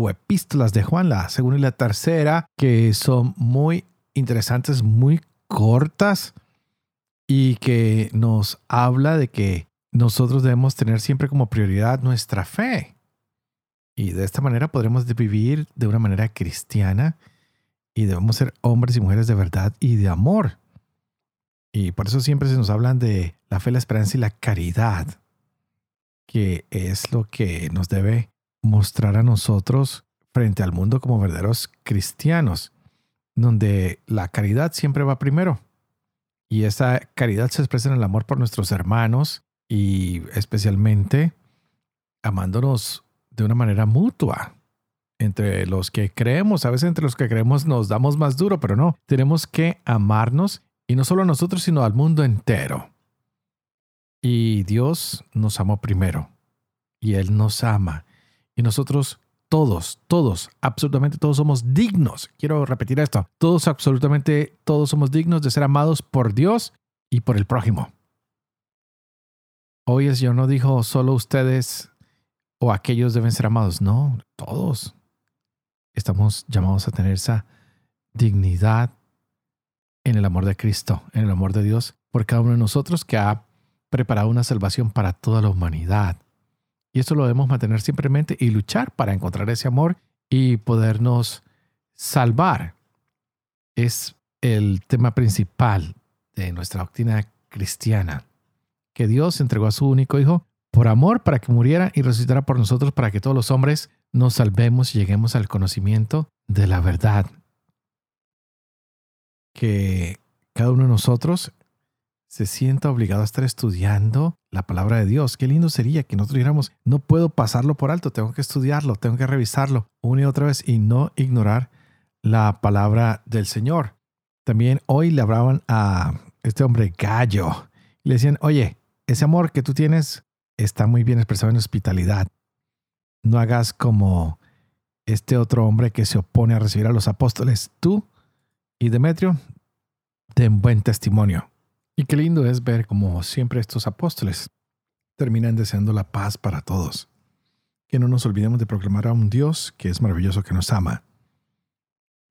o epístolas de Juan, la segunda y la tercera, que son muy interesantes, muy cortas y que nos habla de que nosotros debemos tener siempre como prioridad nuestra fe. Y de esta manera podremos vivir de una manera cristiana y debemos ser hombres y mujeres de verdad y de amor. Y por eso siempre se nos hablan de la fe, la esperanza y la caridad, que es lo que nos debe mostrar a nosotros frente al mundo como verdaderos cristianos, donde la caridad siempre va primero. Y esa caridad se expresa en el amor por nuestros hermanos y especialmente amándonos de una manera mutua. Entre los que creemos, a veces entre los que creemos nos damos más duro, pero no, tenemos que amarnos y no solo a nosotros, sino al mundo entero. Y Dios nos amó primero y Él nos ama y nosotros todos, todos, absolutamente todos somos dignos. Quiero repetir esto. Todos, absolutamente todos somos dignos de ser amados por Dios y por el prójimo. Hoy el Señor no dijo solo ustedes o aquellos deben ser amados. No, todos. Estamos llamados a tener esa dignidad en el amor de Cristo, en el amor de Dios, por cada uno de nosotros que ha preparado una salvación para toda la humanidad. Y esto lo debemos mantener simplemente y luchar para encontrar ese amor y podernos salvar. Es el tema principal de nuestra doctrina cristiana, que Dios entregó a su único Hijo por amor para que muriera y resucitara por nosotros para que todos los hombres nos salvemos y lleguemos al conocimiento de la verdad. Que cada uno de nosotros se sienta obligado a estar estudiando la palabra de Dios. Qué lindo sería que nosotros dijéramos, no puedo pasarlo por alto, tengo que estudiarlo, tengo que revisarlo una y otra vez y no ignorar la palabra del Señor. También hoy le hablaban a este hombre gallo y le decían, oye, ese amor que tú tienes está muy bien expresado en hospitalidad. No hagas como este otro hombre que se opone a recibir a los apóstoles. Tú y Demetrio den buen testimonio. Y qué lindo es ver como siempre estos apóstoles terminan deseando la paz para todos. Que no nos olvidemos de proclamar a un Dios que es maravilloso, que nos ama,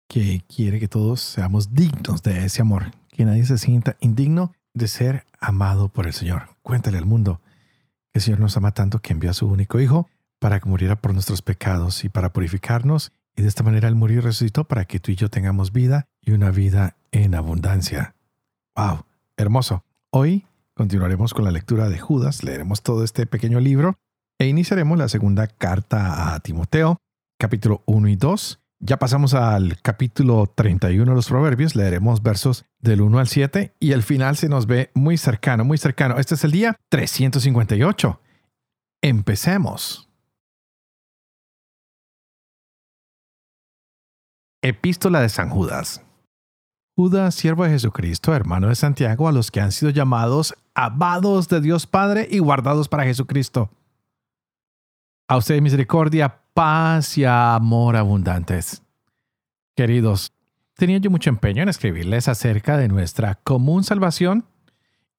que quiere que todos seamos dignos de ese amor, que nadie se sienta indigno de ser amado por el Señor. Cuéntale al mundo que el Señor nos ama tanto que envió a su único Hijo para que muriera por nuestros pecados y para purificarnos, y de esta manera Él murió y resucitó para que tú y yo tengamos vida y una vida en abundancia. ¡Wow! Hermoso. Hoy continuaremos con la lectura de Judas, leeremos todo este pequeño libro e iniciaremos la segunda carta a Timoteo, capítulo 1 y 2. Ya pasamos al capítulo 31 de los Proverbios, leeremos versos del 1 al 7 y el final se nos ve muy cercano, muy cercano. Este es el día 358. Empecemos. Epístola de San Judas. Judas, siervo de Jesucristo, hermano de Santiago, a los que han sido llamados amados de Dios Padre y guardados para Jesucristo. A ustedes misericordia, paz y amor abundantes. Queridos, tenía yo mucho empeño en escribirles acerca de nuestra común salvación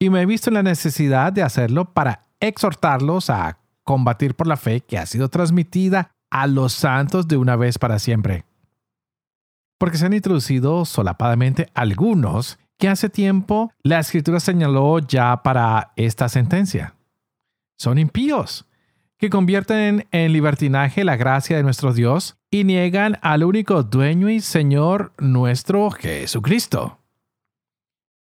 y me he visto en la necesidad de hacerlo para exhortarlos a combatir por la fe que ha sido transmitida a los santos de una vez para siempre porque se han introducido solapadamente algunos que hace tiempo la escritura señaló ya para esta sentencia. Son impíos, que convierten en libertinaje la gracia de nuestro Dios y niegan al único dueño y Señor nuestro Jesucristo.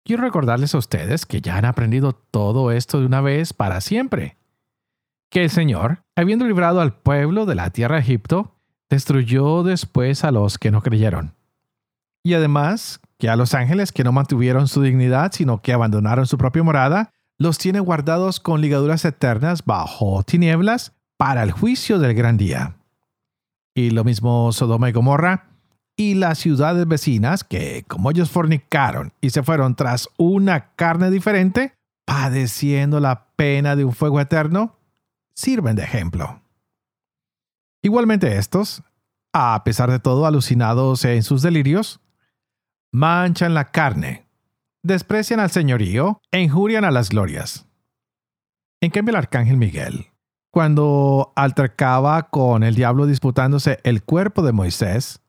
Quiero recordarles a ustedes que ya han aprendido todo esto de una vez para siempre. Que el Señor, habiendo librado al pueblo de la tierra de Egipto, destruyó después a los que no creyeron y además que a los ángeles que no mantuvieron su dignidad, sino que abandonaron su propia morada, los tiene guardados con ligaduras eternas bajo tinieblas para el juicio del gran día. y lo mismo Sodoma y Gomorra, y las ciudades vecinas que, como ellos fornicaron y se fueron tras una carne diferente, padeciendo la pena de un fuego eterno, sirven de ejemplo. Igualmente estos, a pesar de todo alucinados en sus delirios, manchan la carne, desprecian al señorío e injurian a las glorias. En cambio el arcángel Miguel, cuando altercaba con el diablo disputándose el cuerpo de Moisés,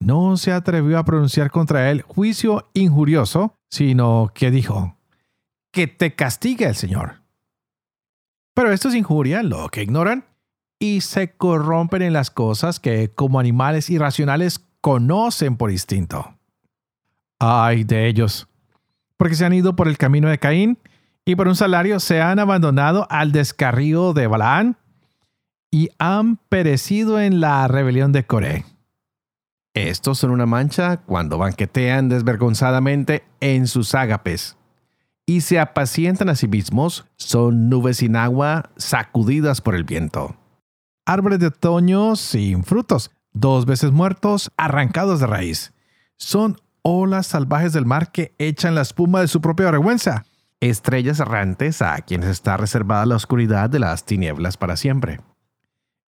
no se atrevió a pronunciar contra él juicio injurioso, sino que dijo, que te castigue el Señor. Pero estos injurian lo que ignoran y se corrompen en las cosas que como animales irracionales conocen por instinto. Ay de ellos, porque se han ido por el camino de Caín y por un salario se han abandonado al descarrío de Balaán y han perecido en la rebelión de Coré. Estos son una mancha cuando banquetean desvergonzadamente en sus ágapes y se apacientan a sí mismos, son nubes sin agua sacudidas por el viento árboles de otoño sin frutos, dos veces muertos, arrancados de raíz. Son olas salvajes del mar que echan la espuma de su propia vergüenza. Estrellas errantes a quienes está reservada la oscuridad de las tinieblas para siempre.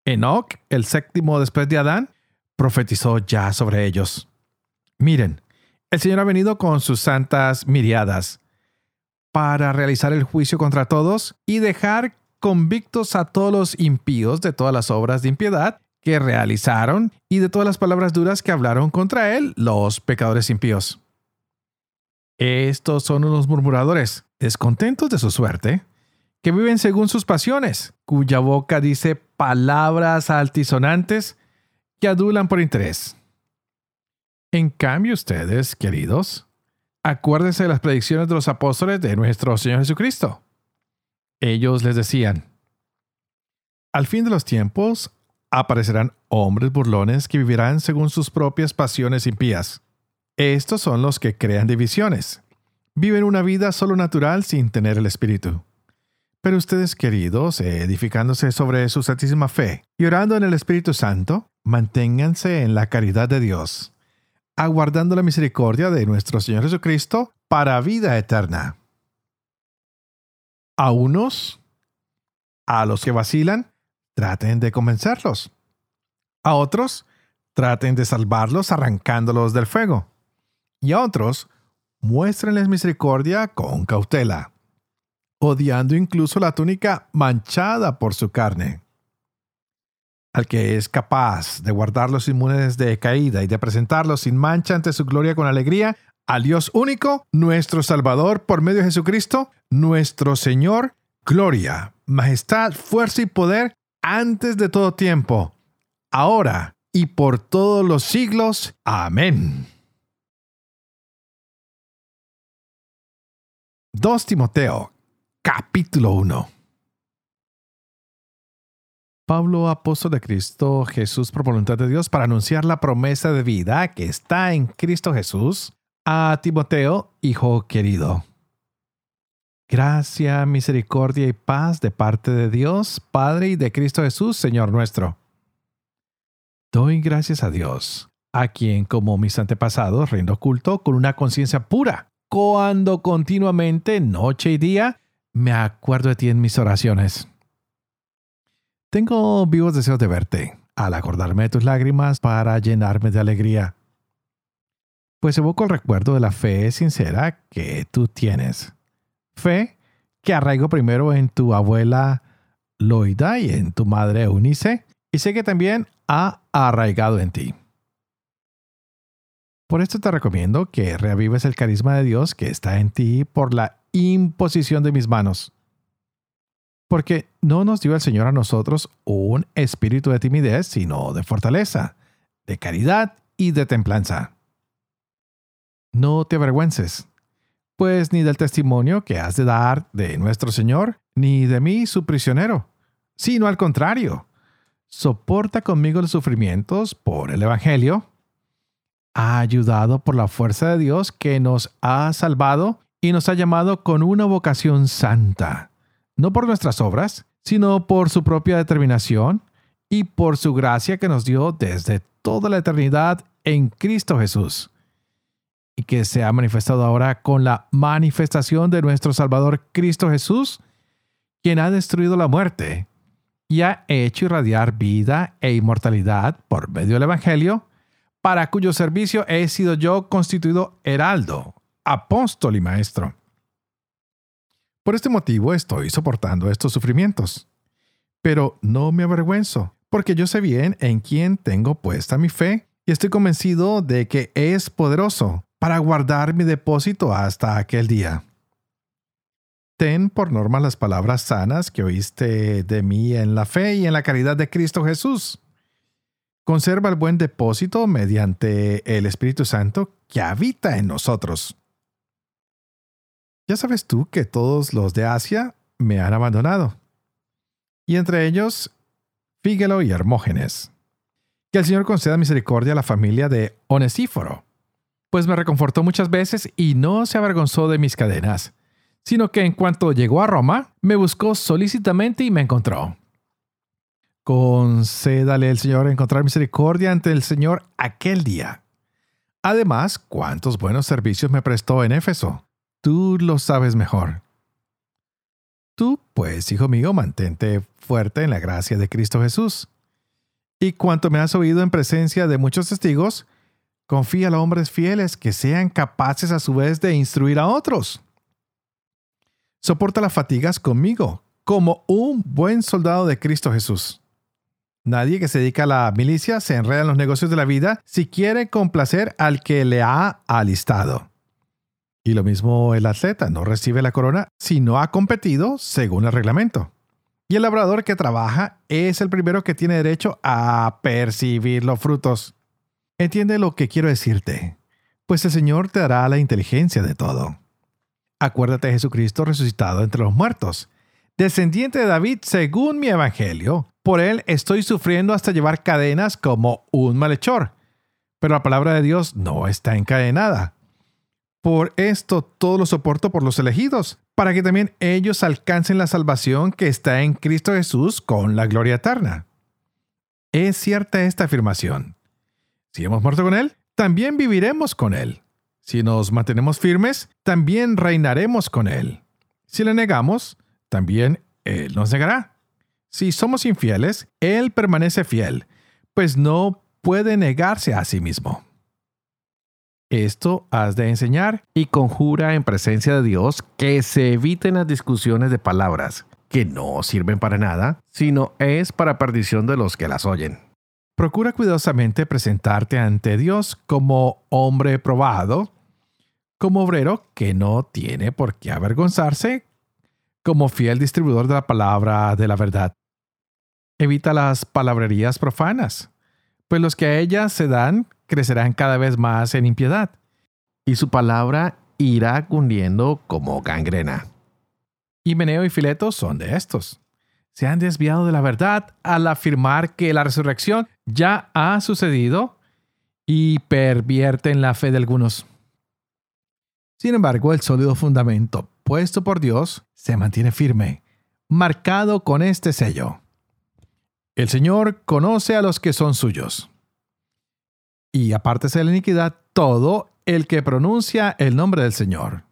Enoch, el séptimo después de Adán, profetizó ya sobre ellos. Miren, el Señor ha venido con sus santas miriadas para realizar el juicio contra todos y dejar convictos a todos los impíos de todas las obras de impiedad que realizaron y de todas las palabras duras que hablaron contra él los pecadores impíos. Estos son unos murmuradores, descontentos de su suerte, que viven según sus pasiones, cuya boca dice palabras altisonantes que adulan por interés. En cambio ustedes, queridos, acuérdense de las predicciones de los apóstoles de nuestro Señor Jesucristo ellos les decían, al fin de los tiempos aparecerán hombres burlones que vivirán según sus propias pasiones impías. Estos son los que crean divisiones. Viven una vida solo natural sin tener el Espíritu. Pero ustedes, queridos, edificándose sobre su santísima fe y orando en el Espíritu Santo, manténganse en la caridad de Dios, aguardando la misericordia de nuestro Señor Jesucristo para vida eterna. A unos, a los que vacilan, traten de convencerlos. A otros, traten de salvarlos arrancándolos del fuego. Y a otros, muéstrenles misericordia con cautela, odiando incluso la túnica manchada por su carne. Al que es capaz de guardarlos inmunes de caída y de presentarlos sin mancha ante su gloria con alegría, al Dios único, nuestro Salvador, por medio de Jesucristo, nuestro Señor, gloria, majestad, fuerza y poder antes de todo tiempo, ahora y por todos los siglos. Amén. 2 Timoteo, capítulo 1. Pablo, apóstol de Cristo Jesús por voluntad de Dios, para anunciar la promesa de vida que está en Cristo Jesús a Timoteo, hijo querido. Gracia, misericordia y paz de parte de Dios, Padre y de Cristo Jesús, Señor nuestro. Doy gracias a Dios, a quien como mis antepasados rindo culto con una conciencia pura, cuando continuamente, noche y día, me acuerdo de ti en mis oraciones. Tengo vivos deseos de verte, al acordarme de tus lágrimas para llenarme de alegría pues evoco el recuerdo de la fe sincera que tú tienes. Fe que arraigo primero en tu abuela Loida y en tu madre Eunice, y sé que también ha arraigado en ti. Por esto te recomiendo que reavives el carisma de Dios que está en ti por la imposición de mis manos. Porque no nos dio el Señor a nosotros un espíritu de timidez, sino de fortaleza, de caridad y de templanza. No te avergüences, pues ni del testimonio que has de dar de nuestro Señor, ni de mí su prisionero, sino al contrario, soporta conmigo los sufrimientos por el Evangelio, ha ayudado por la fuerza de Dios que nos ha salvado y nos ha llamado con una vocación santa, no por nuestras obras, sino por su propia determinación y por su gracia que nos dio desde toda la eternidad en Cristo Jesús, y que se ha manifestado ahora con la manifestación de nuestro Salvador Cristo Jesús, quien ha destruido la muerte y ha hecho irradiar vida e inmortalidad por medio del Evangelio, para cuyo servicio he sido yo constituido heraldo, apóstol y maestro. Por este motivo estoy soportando estos sufrimientos. Pero no me avergüenzo, porque yo sé bien en quién tengo puesta mi fe y estoy convencido de que es poderoso para guardar mi depósito hasta aquel día. Ten por norma las palabras sanas que oíste de mí en la fe y en la caridad de Cristo Jesús. Conserva el buen depósito mediante el Espíritu Santo que habita en nosotros. Ya sabes tú que todos los de Asia me han abandonado, y entre ellos Fígelo y Hermógenes. Que el Señor conceda misericordia a la familia de Onesíforo, pues me reconfortó muchas veces y no se avergonzó de mis cadenas sino que en cuanto llegó a Roma, me buscó solícitamente y me encontró. Concédale el Señor encontrar misericordia ante el Señor aquel día. Además, cuántos buenos servicios me prestó en Éfeso. Tú lo sabes mejor. Tú, pues, hijo mío, mantente fuerte en la gracia de Cristo Jesús. Y cuanto me has oído en presencia de muchos testigos, confía a hombres fieles que sean capaces a su vez de instruir a otros. Soporta las fatigas conmigo, como un buen soldado de Cristo Jesús. Nadie que se dedica a la milicia se enreda en los negocios de la vida si quiere complacer al que le ha alistado. Y lo mismo el atleta no recibe la corona si no ha competido según el reglamento. Y el labrador que trabaja es el primero que tiene derecho a percibir los frutos. Entiende lo que quiero decirte, pues el Señor te dará la inteligencia de todo. Acuérdate de Jesucristo resucitado entre los muertos, descendiente de David según mi evangelio. Por él estoy sufriendo hasta llevar cadenas como un malhechor. Pero la palabra de Dios no está encadenada. Por esto todo lo soporto por los elegidos, para que también ellos alcancen la salvación que está en Cristo Jesús con la gloria eterna. Es cierta esta afirmación. Si hemos muerto con Él, también viviremos con Él. Si nos mantenemos firmes, también reinaremos con Él. Si le negamos, también Él nos negará. Si somos infieles, Él permanece fiel, pues no puede negarse a sí mismo. Esto has de enseñar y conjura en presencia de Dios que se eviten las discusiones de palabras, que no sirven para nada, sino es para perdición de los que las oyen. Procura cuidadosamente presentarte ante Dios como hombre probado, como obrero que no tiene por qué avergonzarse, como fiel distribuidor de la palabra de la verdad. Evita las palabrerías profanas, pues los que a ellas se dan crecerán cada vez más en impiedad, y su palabra irá cundiendo como gangrena. Himeneo y Fileto son de estos. Se han desviado de la verdad al afirmar que la resurrección ya ha sucedido y pervierten la fe de algunos. Sin embargo, el sólido fundamento puesto por Dios se mantiene firme, marcado con este sello. El Señor conoce a los que son suyos. Y apártese de la iniquidad todo el que pronuncia el nombre del Señor.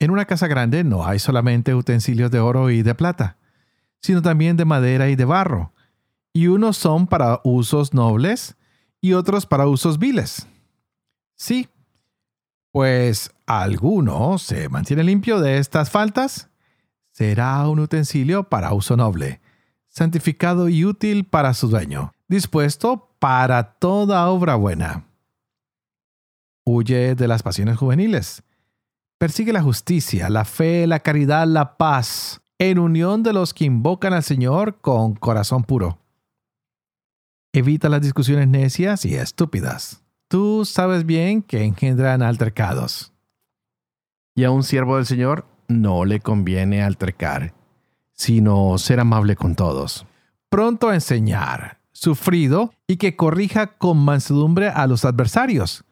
En una casa grande no hay solamente utensilios de oro y de plata, sino también de madera y de barro, y unos son para usos nobles y otros para usos viles. Sí, pues alguno se mantiene limpio de estas faltas, será un utensilio para uso noble, santificado y útil para su dueño, dispuesto para toda obra buena. Huye de las pasiones juveniles. Persigue la justicia, la fe, la caridad, la paz, en unión de los que invocan al Señor con corazón puro. Evita las discusiones necias y estúpidas tú sabes bien que engendran altercados. Y a un siervo del Señor no le conviene altercar, sino ser amable con todos, pronto a enseñar, sufrido y que corrija con mansedumbre a los adversarios,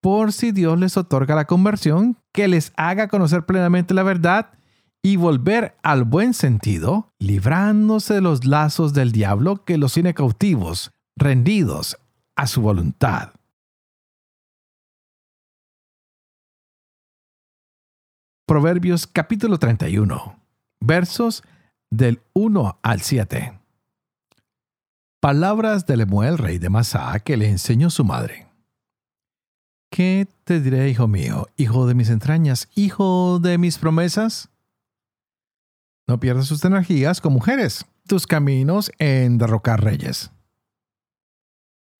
por si Dios les otorga la conversión, que les haga conocer plenamente la verdad y volver al buen sentido, librándose de los lazos del diablo que los tiene cautivos, rendidos a su voluntad. Proverbios capítulo 31, versos del 1 al 7. Palabras de Lemuel, rey de Masá, que le enseñó su madre. ¿Qué te diré, hijo mío, hijo de mis entrañas, hijo de mis promesas? No pierdas tus energías con mujeres, tus caminos en derrocar reyes.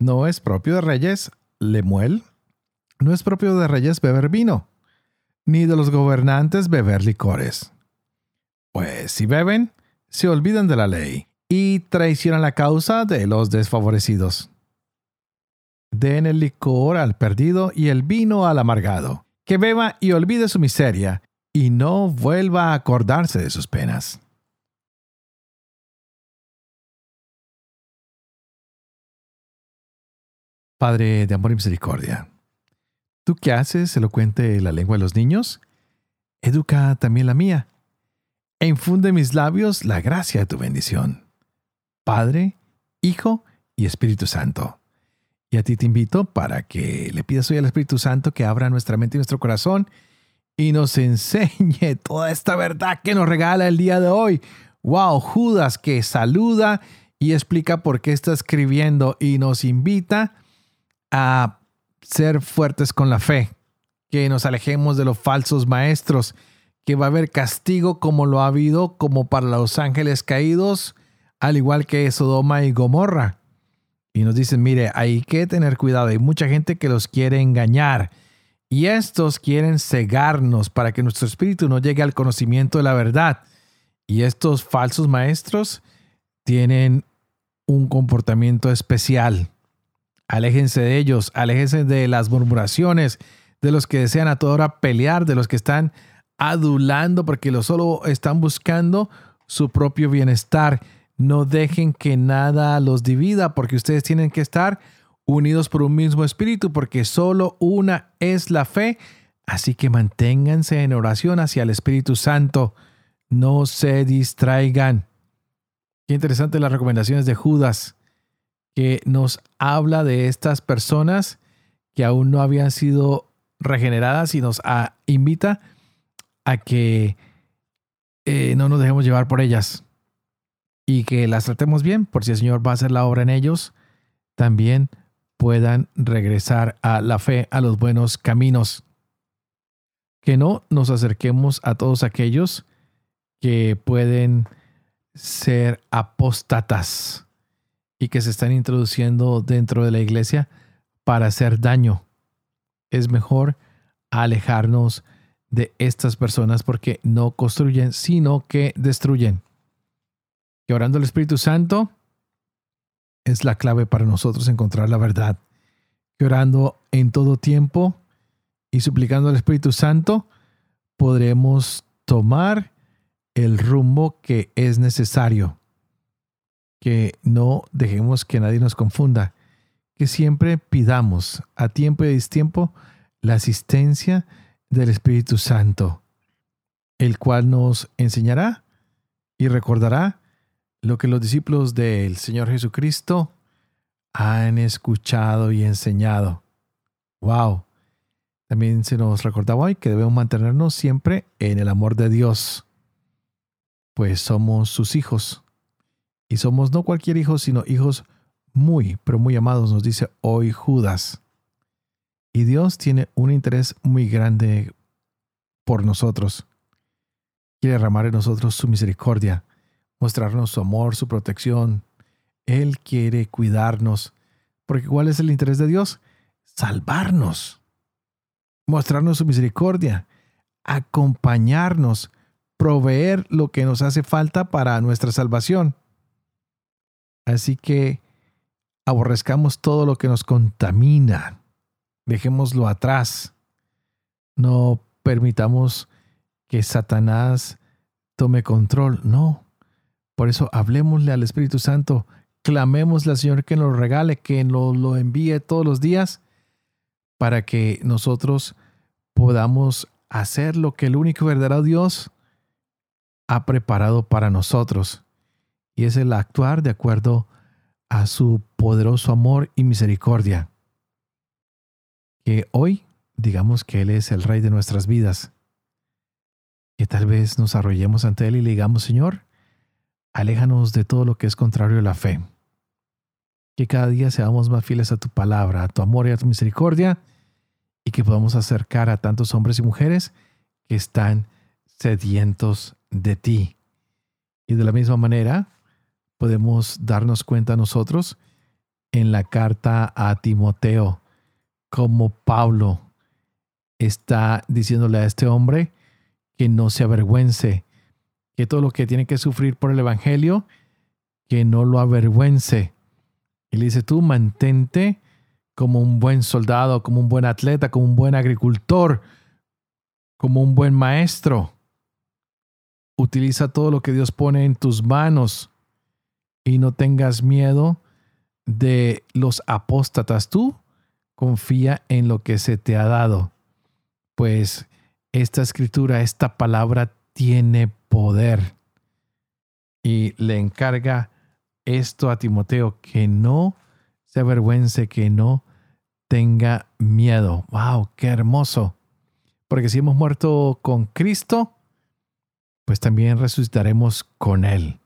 No es propio de reyes, Lemuel, no es propio de reyes beber vino ni de los gobernantes beber licores. Pues si beben, se olvidan de la ley y traicionan la causa de los desfavorecidos. Den el licor al perdido y el vino al amargado, que beba y olvide su miseria, y no vuelva a acordarse de sus penas. Padre de amor y misericordia, ¿Tú qué haces elocuente la lengua de los niños? Educa también la mía. E infunde en mis labios la gracia de tu bendición. Padre, Hijo y Espíritu Santo. Y a ti te invito para que le pidas hoy al Espíritu Santo que abra nuestra mente y nuestro corazón y nos enseñe toda esta verdad que nos regala el día de hoy. Wow, Judas que saluda y explica por qué está escribiendo y nos invita a ser fuertes con la fe, que nos alejemos de los falsos maestros, que va a haber castigo como lo ha habido como para los ángeles caídos, al igual que Sodoma y Gomorra. Y nos dicen, mire, hay que tener cuidado, hay mucha gente que los quiere engañar. Y estos quieren cegarnos para que nuestro espíritu no llegue al conocimiento de la verdad. Y estos falsos maestros tienen un comportamiento especial. Aléjense de ellos, aléjense de las murmuraciones, de los que desean a toda hora pelear, de los que están adulando porque lo solo están buscando su propio bienestar. No dejen que nada los divida porque ustedes tienen que estar unidos por un mismo espíritu porque solo una es la fe. Así que manténganse en oración hacia el Espíritu Santo. No se distraigan. Qué interesante las recomendaciones de Judas que nos habla de estas personas que aún no habían sido regeneradas y nos invita a que eh, no nos dejemos llevar por ellas y que las tratemos bien, por si el Señor va a hacer la obra en ellos, también puedan regresar a la fe, a los buenos caminos. Que no nos acerquemos a todos aquellos que pueden ser apóstatas y que se están introduciendo dentro de la iglesia para hacer daño. Es mejor alejarnos de estas personas porque no construyen, sino que destruyen. Y orando al Espíritu Santo es la clave para nosotros encontrar la verdad. Que orando en todo tiempo y suplicando al Espíritu Santo podremos tomar el rumbo que es necesario que no dejemos que nadie nos confunda, que siempre pidamos a tiempo y a distiempo la asistencia del Espíritu Santo, el cual nos enseñará y recordará lo que los discípulos del Señor Jesucristo han escuchado y enseñado. ¡Wow! También se nos recordaba hoy que debemos mantenernos siempre en el amor de Dios, pues somos sus hijos y somos no cualquier hijo, sino hijos muy, pero muy amados, nos dice hoy Judas. Y Dios tiene un interés muy grande por nosotros. Quiere derramar en nosotros su misericordia, mostrarnos su amor, su protección. Él quiere cuidarnos. Porque ¿cuál es el interés de Dios? Salvarnos, mostrarnos su misericordia, acompañarnos, proveer lo que nos hace falta para nuestra salvación. Así que aborrezcamos todo lo que nos contamina. Dejémoslo atrás. No permitamos que Satanás tome control. No. Por eso hablemosle al Espíritu Santo. Clamémosle al Señor que nos regale, que nos lo envíe todos los días para que nosotros podamos hacer lo que el único verdadero Dios ha preparado para nosotros. Y es el actuar de acuerdo a su poderoso amor y misericordia. Que hoy digamos que Él es el Rey de nuestras vidas. Que tal vez nos arrollemos ante Él y le digamos, Señor, aléjanos de todo lo que es contrario a la fe. Que cada día seamos más fieles a tu palabra, a tu amor y a tu misericordia, y que podamos acercar a tantos hombres y mujeres que están sedientos de ti. Y de la misma manera, podemos darnos cuenta nosotros en la carta a Timoteo, como Pablo está diciéndole a este hombre que no se avergüence, que todo lo que tiene que sufrir por el Evangelio, que no lo avergüence. Y le dice, tú mantente como un buen soldado, como un buen atleta, como un buen agricultor, como un buen maestro. Utiliza todo lo que Dios pone en tus manos y no tengas miedo de los apóstatas. Tú confía en lo que se te ha dado, pues esta escritura, esta palabra tiene poder. Y le encarga esto a Timoteo, que no se avergüence, que no tenga miedo. ¡Wow! ¡Qué hermoso! Porque si hemos muerto con Cristo, pues también resucitaremos con Él.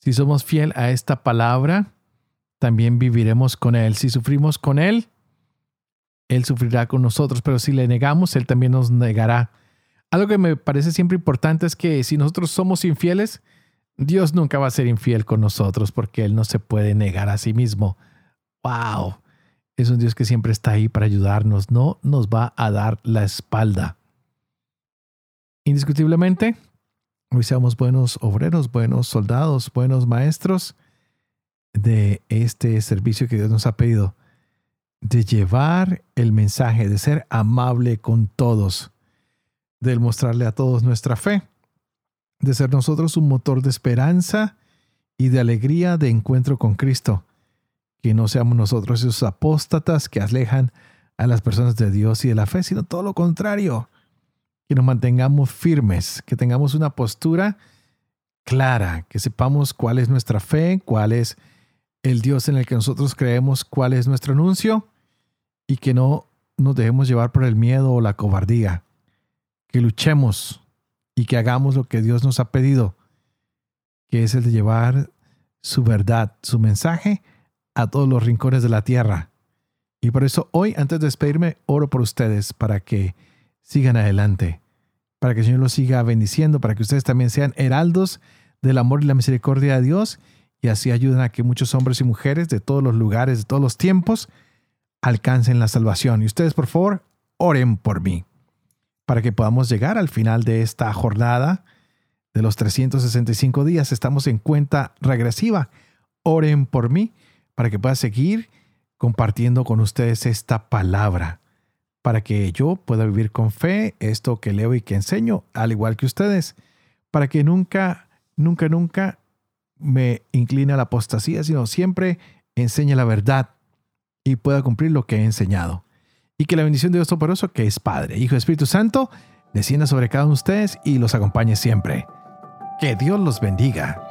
Si somos fiel a esta palabra, también viviremos con Él. Si sufrimos con Él, Él sufrirá con nosotros, pero si le negamos, Él también nos negará. Algo que me parece siempre importante es que si nosotros somos infieles, Dios nunca va a ser infiel con nosotros porque Él no se puede negar a sí mismo. ¡Wow! Es un Dios que siempre está ahí para ayudarnos, no nos va a dar la espalda. Indiscutiblemente, hoy seamos buenos obreros, buenos soldados, buenos maestros de este servicio que Dios nos ha pedido, de llevar el mensaje, de ser amable con todos de mostrarle a todos nuestra fe, de ser nosotros un motor de esperanza y de alegría de encuentro con Cristo. Que no seamos nosotros esos apóstatas que alejan a las personas de Dios y de la fe, sino todo lo contrario. Que nos mantengamos firmes, que tengamos una postura clara, que sepamos cuál es nuestra fe, cuál es el Dios en el que nosotros creemos, cuál es nuestro anuncio y que no nos dejemos llevar por el miedo o la cobardía que luchemos y que hagamos lo que Dios nos ha pedido, que es el de llevar su verdad, su mensaje a todos los rincones de la tierra. Y por eso hoy, antes de despedirme, oro por ustedes para que sigan adelante, para que el Señor los siga bendiciendo, para que ustedes también sean heraldos del amor y la misericordia de Dios y así ayuden a que muchos hombres y mujeres de todos los lugares, de todos los tiempos, alcancen la salvación. Y ustedes, por favor, oren por mí para que podamos llegar al final de esta jornada de los 365 días. Estamos en cuenta regresiva. Oren por mí para que pueda seguir compartiendo con ustedes esta palabra, para que yo pueda vivir con fe esto que leo y que enseño, al igual que ustedes, para que nunca, nunca, nunca me incline a la apostasía, sino siempre enseñe la verdad y pueda cumplir lo que he enseñado y que la bendición de Dios Todopoderoso, que es Padre, Hijo y Espíritu Santo, descienda sobre cada uno de ustedes y los acompañe siempre. Que Dios los bendiga.